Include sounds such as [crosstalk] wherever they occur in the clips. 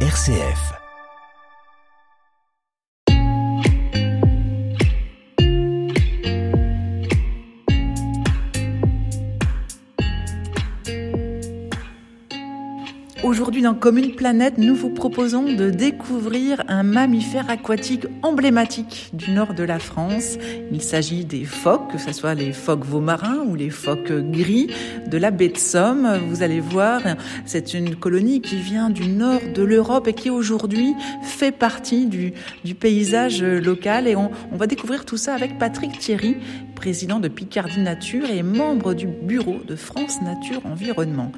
RCF. Aujourd'hui, dans Commune Planète, nous vous proposons de découvrir un mammifère aquatique emblématique du nord de la France. Il s'agit des phoques, que ce soit les phoques veaux-marins ou les phoques gris de la baie de Somme. Vous allez voir, c'est une colonie qui vient du nord de l'Europe et qui aujourd'hui fait partie du, paysage local. Et on va découvrir tout ça avec Patrick Thierry, président de Picardie Nature et membre du bureau de France Nature Environnement.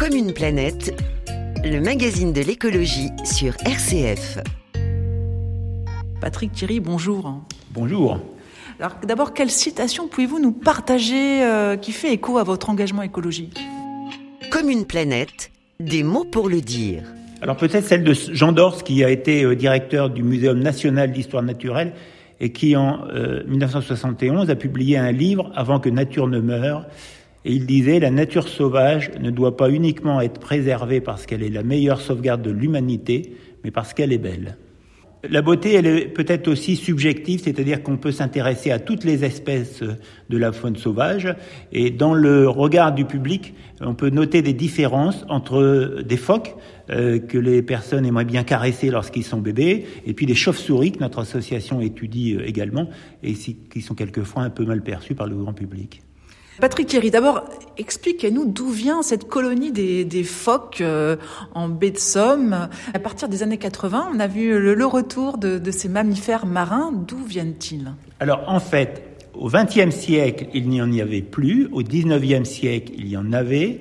Comme une planète, le magazine de l'écologie sur RCF. Patrick Thierry, bonjour. Bonjour. Alors d'abord, quelle citation pouvez-vous nous partager euh, qui fait écho à votre engagement écologique? Comme une planète, des mots pour le dire. Alors peut-être celle de Jean Dors, qui a été euh, directeur du Muséum national d'histoire naturelle et qui en euh, 1971 a publié un livre Avant que nature ne meure et il disait, la nature sauvage ne doit pas uniquement être préservée parce qu'elle est la meilleure sauvegarde de l'humanité, mais parce qu'elle est belle. La beauté, elle est peut-être aussi subjective, c'est-à-dire qu'on peut s'intéresser à toutes les espèces de la faune sauvage, et dans le regard du public, on peut noter des différences entre des phoques euh, que les personnes aimeraient bien caresser lorsqu'ils sont bébés, et puis des chauves-souris que notre association étudie euh, également, et qui sont quelquefois un peu mal perçus par le grand public. Patrick Thierry, d'abord, expliquez-nous d'où vient cette colonie des, phoques euh, en baie de Somme. À partir des années 80, on a vu le, retour de, ces mammifères marins. D'où viennent-ils? Alors, en fait, au XXe siècle, il n'y en avait plus. Au XIXe siècle, il y en avait.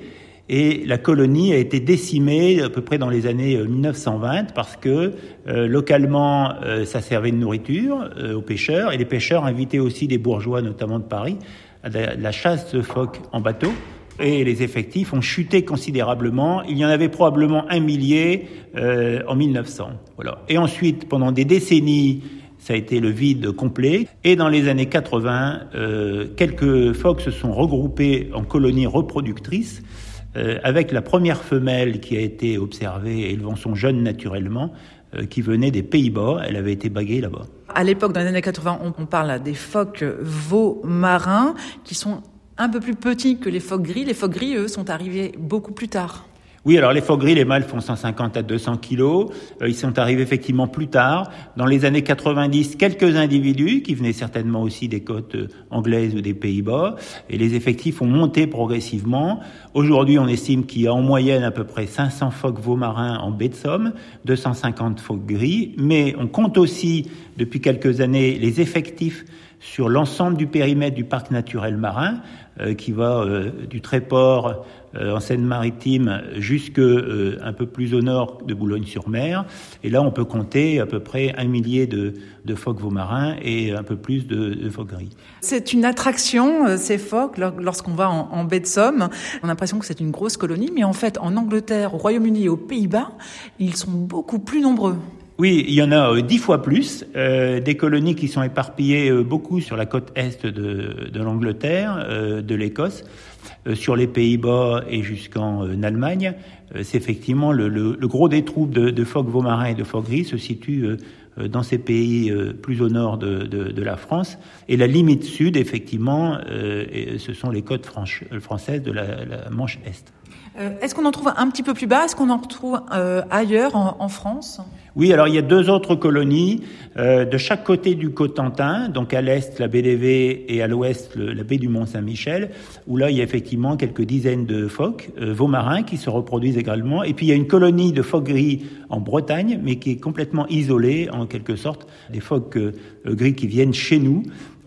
Et la colonie a été décimée à peu près dans les années 1920 parce que euh, localement, euh, ça servait de nourriture euh, aux pêcheurs et les pêcheurs invitaient aussi des bourgeois, notamment de Paris, à la chasse de phoques en bateau et les effectifs ont chuté considérablement. Il y en avait probablement un millier euh, en 1900. Voilà. Et ensuite, pendant des décennies, ça a été le vide complet. Et dans les années 80, euh, quelques phoques se sont regroupés en colonies reproductrices. Euh, avec la première femelle qui a été observée élevant son jeune naturellement, qui venait des Pays-Bas. Elle avait été baguée là-bas. À l'époque, dans les années 80, on, on parle des phoques veaux marins qui sont un peu plus petits que les phoques gris. Les phoques gris, eux, sont arrivés beaucoup plus tard. Oui, alors les phoques gris, les mâles font 150 à 200 kilos. Euh, ils sont arrivés effectivement plus tard. Dans les années 90, quelques individus qui venaient certainement aussi des côtes euh, anglaises ou des Pays-Bas. Et les effectifs ont monté progressivement. Aujourd'hui, on estime qu'il y a en moyenne à peu près 500 phoques veaux marins en baie de Somme, 250 phoques gris. Mais on compte aussi, depuis quelques années, les effectifs sur l'ensemble du périmètre du parc naturel marin, euh, qui va euh, du Tréport euh, en Seine-Maritime jusque un peu plus au nord de Boulogne-sur-Mer. Et là, on peut compter à peu près un millier de, phoques marins et un peu plus de, de phoques gris. C'est une attraction, ces phoques, lorsqu'on va en, en, baie de Somme. On a l'impression que c'est une grosse colonie, mais en fait, en Angleterre, au Royaume-Uni et aux Pays-Bas, ils sont beaucoup plus nombreux. Oui, il y en a dix fois plus, euh, des colonies qui sont éparpillées euh, beaucoup sur la côte est de, l'Angleterre, euh, de l'Écosse, sur les Pays-Bas et jusqu'en Allemagne. c'est effectivement le, le, gros des troupes de, de phoques marins et de phoques gris se situe dans ces pays plus au nord de, la France. Et la limite sud, effectivement, ce sont les côtes françaises de la Manche Est. Est-ce qu'on en trouve un petit peu plus bas? Est-ce qu'on en retrouve euh, ailleurs en, France? Oui, alors il y a deux autres colonies euh, de chaque côté du Cotentin, donc à l'est la baie d'Évé et à l'ouest la baie du Mont-Saint-Michel, où là il y a effectivement quelques dizaines de phoques, euh, veaux marins qui se reproduisent également. Et puis il y a une colonie de phoques gris en Bretagne, mais qui est complètement isolée en quelque sorte, des phoques gris qui viennent chez nous.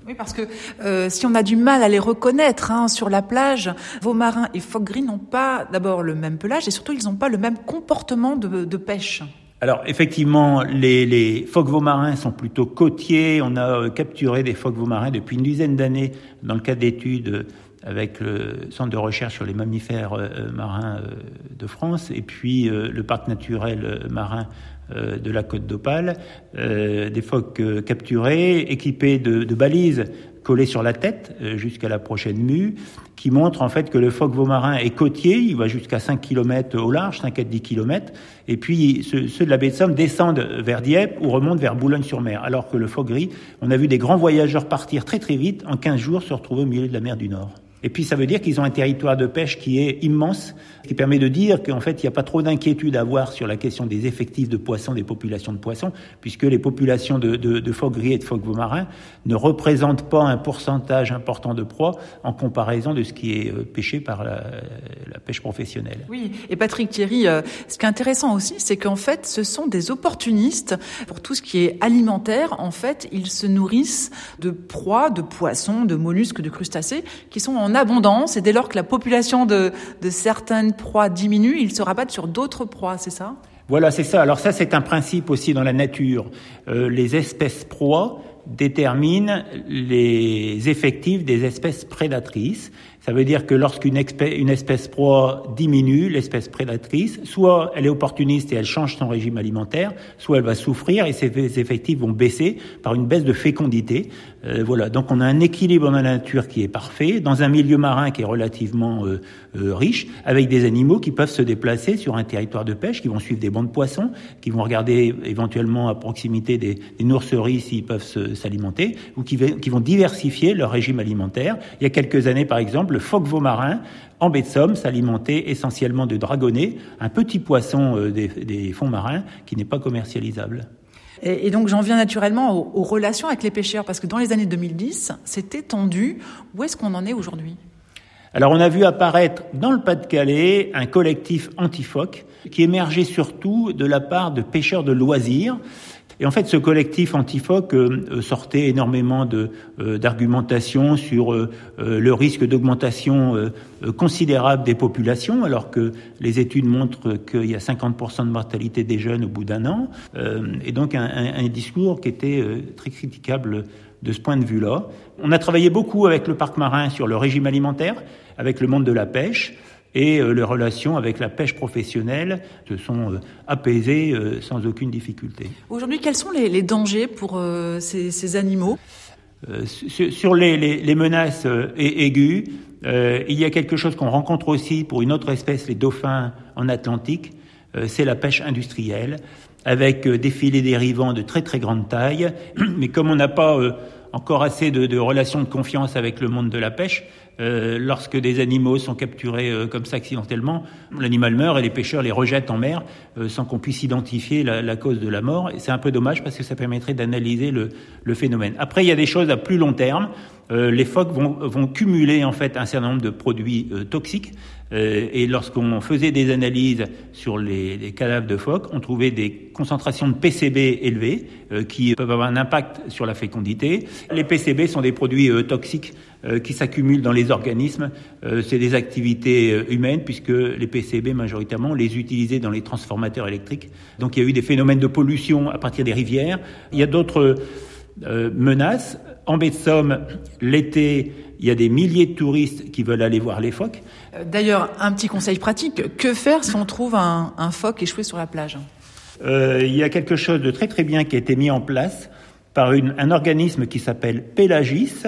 Oui, parce que euh, si on a du mal à les reconnaître hein, sur la plage, vos marins et phoques gris n'ont pas d'abord le même pelage et surtout ils n'ont pas le même comportement de, pêche. Alors effectivement, les, les phoques marins sont plutôt côtiers. On a euh, capturé des phoques marins depuis une dizaine d'années dans le cadre d'études avec le Centre de recherche sur les mammifères euh, marins euh, de France et puis euh, le parc naturel marin de la côte d'Opale, des phoques capturés, équipés de, balises collés sur la tête jusqu'à la prochaine mue, qui montrent en fait que le phoque vaumarin est côtier, il va jusqu'à 5 km au large, 5 à 10 km, et puis ceux, de la baie de Somme descendent vers Dieppe ou remontent vers Boulogne-sur-Mer, alors que le phoque gris, on a vu des grands voyageurs partir très très vite, en 15 jours se retrouver au milieu de la mer du Nord. Et puis ça veut dire qu'ils ont un territoire de pêche qui est immense, ce qui permet de dire qu'en fait il n'y a pas trop d'inquiétude à avoir sur la question des effectifs de poissons, des populations de poissons, puisque les populations de, de, phoques gris et de phoques marins ne représentent pas un pourcentage important de proie en comparaison de ce qui est euh, pêché par la, la pêche professionnelle. Oui, et Patrick Thierry, euh, ce qui est intéressant aussi, c'est qu'en fait ce sont des opportunistes pour tout ce qui est alimentaire. En fait, ils se nourrissent de proies, de poissons, de mollusques, de crustacés qui sont en abondance et dès lors que la population de, de certaines proies diminue, ils se rabattent sur d'autres proies, c'est ça? Voilà, c'est ça. Alors ça, c'est un principe aussi dans la nature. Euh, les espèces proies déterminent les effectifs des espèces prédatrices. Ça veut dire que lorsqu'une une espèce proie diminue, l'espèce prédatrice, soit elle est opportuniste et elle change son régime alimentaire, soit elle va souffrir et ses effectifs vont baisser par une baisse de fécondité. Euh, voilà, donc on a un équilibre dans la nature qui est parfait, dans un milieu marin qui est relativement euh, euh, riche, avec des animaux qui peuvent se déplacer sur un territoire de pêche, qui vont suivre des bancs de poissons, qui vont regarder éventuellement à proximité des, des s'ils peuvent s'alimenter, ou qui vont diversifier leur régime alimentaire. Il y a quelques années, par exemple, le phoque vaumarin en baie de Somme s'alimentait essentiellement de dragonnets, un petit poisson euh, des, fonds marins qui n'est pas commercialisable. Et, donc j'en viens naturellement aux, relations avec les pêcheurs, parce que dans les années 2010, c'était tendu. Où est-ce qu'on en est aujourd'hui? Alors on a vu apparaître dans le Pas-de-Calais un collectif anti-phoque qui émergeait surtout de la part de pêcheurs de loisirs et en fait, ce collectif antifoque euh, sortait énormément euh, d'argumentation sur euh, le risque d'augmentation considérable des populations, alors que les études montrent qu'il y a 50% de mortalité des jeunes au bout d'un an, et donc un, un, discours qui était très critiquable de ce point de vue-là. On a travaillé beaucoup avec le parc marin sur le régime alimentaire, avec le monde de la pêche et euh, les relations avec la pêche professionnelle se sont euh, apaisées euh, sans aucune difficulté. Aujourd'hui, quels sont les, les dangers pour ces, ces, animaux? Sur, les, les, les, menaces aiguës, il y a quelque chose qu'on rencontre aussi pour une autre espèce, les dauphins en Atlantique, c'est la pêche industrielle, avec des filets dérivants de très très grande taille. [clears throat] Mais comme on n'a pas encore assez de, de relations de confiance avec le monde de la pêche, euh, lorsque des animaux sont capturés euh, comme ça accidentellement, l'animal meurt et les pêcheurs les rejettent en mer euh, sans qu'on puisse identifier la, la, cause de la mort. Et c'est un peu dommage parce que ça permettrait d'analyser le, le, phénomène. Après, il y a des choses à plus long terme. les phoques vont, vont, cumuler en fait un certain nombre de produits toxiques. Et lorsqu'on faisait des analyses sur les, cadavres de phoques, on trouvait des concentrations de PCB élevées qui peuvent avoir un impact sur la fécondité. Les PCB sont des produits toxiques euh, qui s'accumulent dans les organismes. Euh, c'est des activités euh, humaines puisque les PCB majoritairement les utilisait dans les transformateurs électriques. Donc il y a eu des phénomènes de pollution à partir des rivières. Il y a d'autres menaces. En baie de Somme, l'été, il y a des milliers de touristes qui veulent aller voir les phoques. D'ailleurs, un petit conseil pratique, que faire si on trouve un, un phoque échoué sur la plage? Euh, Il y a quelque chose de très très bien qui a été mis en place par une, un organisme qui s'appelle Pélagis,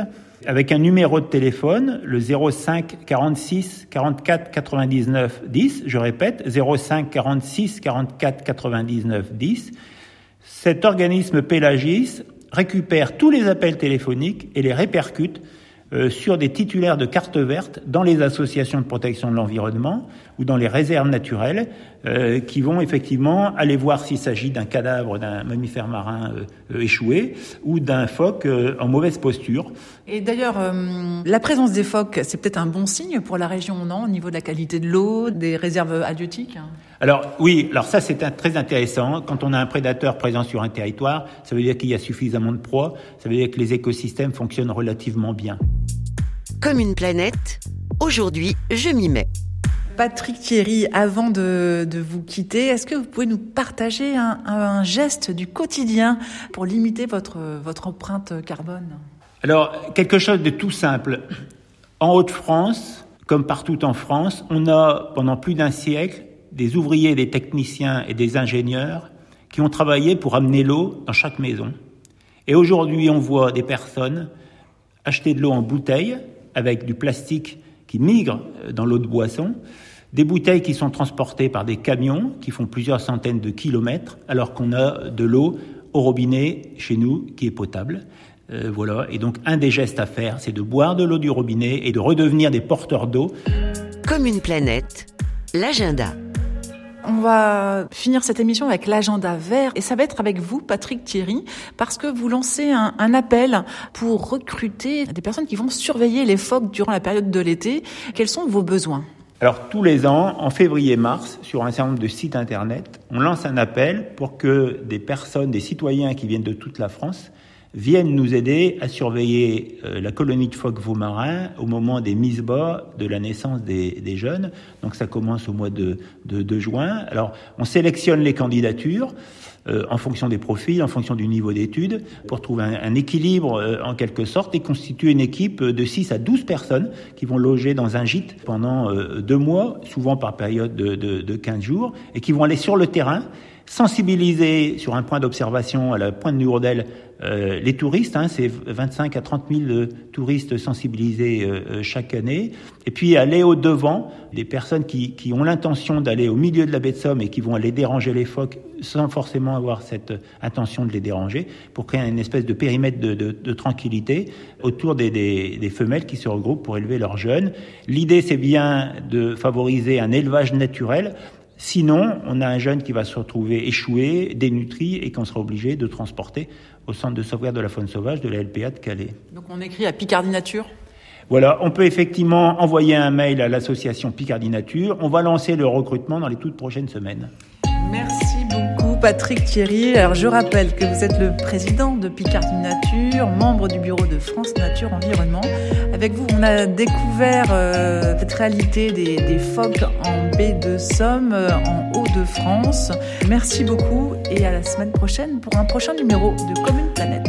avec un numéro de téléphone, le 05 46 44 99 10. Je répète, 05 46 44 99 10. Cet organisme Pélagis récupère tous les appels téléphoniques et les répercute euh, sur des titulaires de cartes vertes dans les associations de protection de l'environnement ou dans les réserves naturelles euh, qui vont effectivement aller voir s'il s'agit d'un cadavre d'un mammifère marin euh, échoué ou d'un phoque en mauvaise posture. Et d'ailleurs, la présence des phoques, c'est peut-être un bon signe pour la région, non, au niveau de la qualité de l'eau, des réserves halieutiques alors oui, alors ça c'est très intéressant. Quand on a un prédateur présent sur un territoire, ça veut dire qu'il y a suffisamment de proies, ça veut dire que les écosystèmes fonctionnent relativement bien. Comme une planète, aujourd'hui je m'y mets. Patrick Thierry, avant de, vous quitter, est-ce que vous pouvez nous partager un, geste du quotidien pour limiter votre, votre empreinte carbone? Alors, quelque chose de tout simple. En Haute-France, comme partout en France, on a pendant plus d'un siècle des ouvriers, des techniciens et des ingénieurs qui ont travaillé pour amener l'eau dans chaque maison. Et aujourd'hui, on voit des personnes acheter de l'eau en bouteille avec du plastique qui migre dans l'eau de boisson, des bouteilles qui sont transportées par des camions qui font plusieurs centaines de kilomètres, alors qu'on a de l'eau au robinet chez nous qui est potable. Euh, voilà. Et donc, un des gestes à faire, c'est de boire de l'eau du robinet et de redevenir des porteurs d'eau. Comme une planète, l'agenda. On va finir cette émission avec l'agenda vert et ça va être avec vous, Patrick Thierry, parce que vous lancez un, appel pour recruter des personnes qui vont surveiller les phoques durant la période de l'été. Quels sont vos besoins? Alors tous les ans, en février-mars, sur un certain nombre de sites internet, on lance un appel pour que des personnes, des citoyens qui viennent de toute la France, viennent nous aider à surveiller euh, la colonie de phoques vaumarins au moment des mises bas de la naissance des, des, jeunes. Donc ça commence au mois de, de, de juin. Alors on sélectionne les candidatures. Euh, en fonction des profils, en fonction du niveau d'études, pour trouver un, un équilibre euh, en quelque sorte et constituer une équipe de 6 à 12 personnes qui vont loger dans un gîte pendant euh, deux mois, souvent par période de, de, de 15 jours, et qui vont aller sur le terrain sensibiliser sur un point d'observation à la pointe de Nourdel euh, les touristes, hein, c'est 25 à 30 000 euh, touristes sensibilisés euh, chaque année, et puis aller au devant des personnes qui, qui ont l'intention d'aller au milieu de la baie de Somme et qui vont aller déranger les phoques sans forcément avoir cette intention de les déranger, pour créer une espèce de périmètre de, de, de tranquillité autour des, des, des, femelles qui se regroupent pour élever leurs jeunes. L'idée, c'est bien de favoriser un élevage naturel Sinon, on a un jeune qui va se retrouver échoué, dénutri et qu'on sera obligé de transporter au centre de sauvegarde de la faune sauvage de la LPA de Calais. Donc on écrit à Picardie Nature? Voilà, on peut effectivement envoyer un mail à l'association Picardie Nature. On va lancer le recrutement dans les toutes prochaines semaines. Merci Patrick Thierry. Alors je rappelle que vous êtes le président de Picardie Nature, membre du bureau de France Nature Environnement. Avec vous, on a découvert euh, cette réalité des, phoques en baie de Somme, euh, en Haut-de-France. Merci beaucoup et à la semaine prochaine pour un prochain numéro de Commune Planète.